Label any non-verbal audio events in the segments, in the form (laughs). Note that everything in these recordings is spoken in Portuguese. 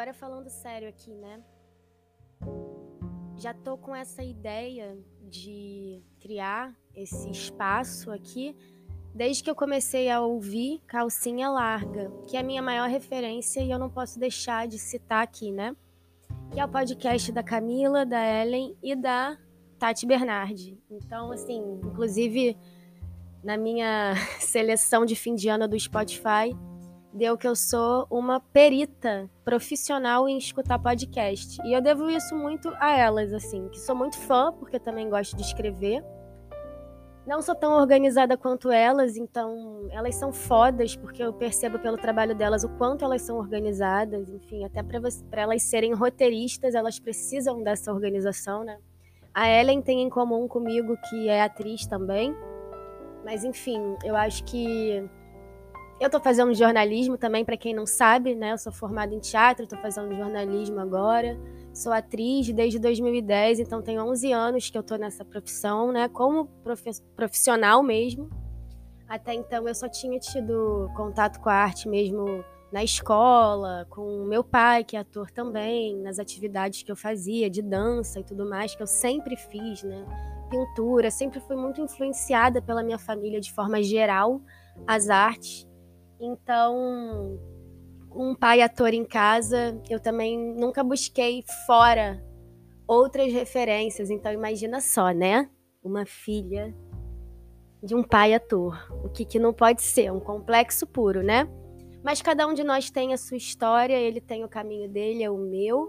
agora falando sério aqui, né? Já tô com essa ideia de criar esse espaço aqui desde que eu comecei a ouvir Calcinha Larga, que é a minha maior referência e eu não posso deixar de citar aqui, né? Que é o podcast da Camila, da Ellen e da Tati Bernardi. Então, assim, inclusive na minha (laughs) seleção de fim de ano do Spotify, deu que eu sou uma perita profissional em escutar podcast. E eu devo isso muito a elas, assim, que sou muito fã, porque também gosto de escrever. Não sou tão organizada quanto elas, então elas são fodas, porque eu percebo pelo trabalho delas o quanto elas são organizadas, enfim, até para elas serem roteiristas, elas precisam dessa organização, né? A Ellen tem em comum comigo que é atriz também. Mas enfim, eu acho que eu estou fazendo jornalismo também, para quem não sabe, né? Eu sou formada em teatro, estou fazendo jornalismo agora. Sou atriz desde 2010, então tem 11 anos que eu estou nessa profissão, né? Como profissional mesmo. Até então eu só tinha tido contato com a arte mesmo na escola, com meu pai, que é ator também, nas atividades que eu fazia, de dança e tudo mais, que eu sempre fiz, né? Pintura, sempre fui muito influenciada pela minha família de forma geral, as artes. Então, um pai ator em casa, eu também nunca busquei fora outras referências. Então, imagina só, né? Uma filha de um pai ator. O que, que não pode ser? Um complexo puro, né? Mas cada um de nós tem a sua história, ele tem o caminho dele, é o meu.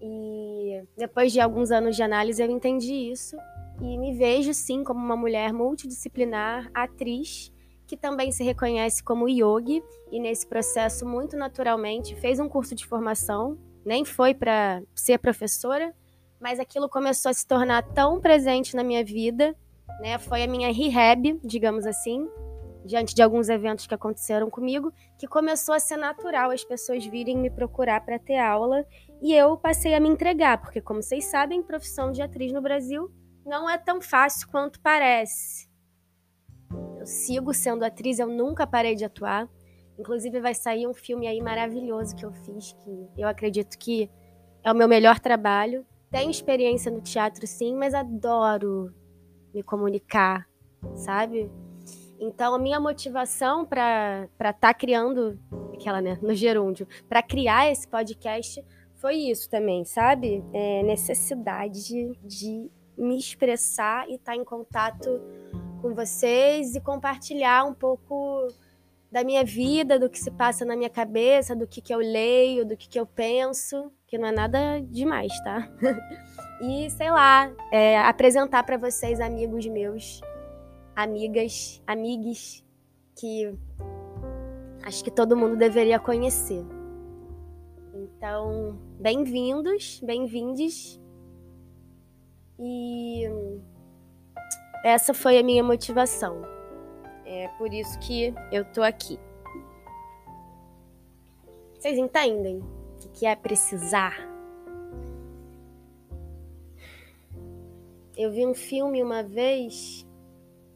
E depois de alguns anos de análise, eu entendi isso. E me vejo, sim, como uma mulher multidisciplinar, atriz que também se reconhece como yogi e nesse processo muito naturalmente fez um curso de formação, nem foi para ser professora, mas aquilo começou a se tornar tão presente na minha vida, né? Foi a minha rehab, digamos assim, diante de alguns eventos que aconteceram comigo, que começou a ser natural as pessoas virem me procurar para ter aula e eu passei a me entregar, porque como vocês sabem, profissão de atriz no Brasil não é tão fácil quanto parece. Eu sigo sendo atriz, eu nunca parei de atuar. Inclusive, vai sair um filme aí maravilhoso que eu fiz, que eu acredito que é o meu melhor trabalho. Tenho experiência no teatro, sim, mas adoro me comunicar, sabe? Então, a minha motivação para estar tá criando, aquela, né, no gerúndio, para criar esse podcast foi isso também, sabe? É necessidade de, me expressar e estar tá em contato com vocês e compartilhar um pouco da minha vida, do que se passa na minha cabeça, do que, que eu leio, do que, que eu penso, que não é nada demais, tá? (laughs) e sei lá, é, apresentar para vocês amigos meus, amigas, amigues que acho que todo mundo deveria conhecer. Então, bem-vindos, bem-vindes. E essa foi a minha motivação. É por isso que eu tô aqui. Vocês entendem o que é precisar? Eu vi um filme uma vez,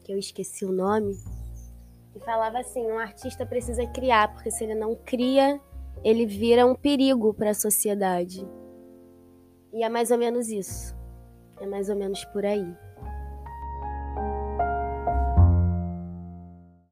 que eu esqueci o nome, que falava assim: um artista precisa criar, porque se ele não cria, ele vira um perigo para a sociedade. E é mais ou menos isso. É mais ou menos por aí.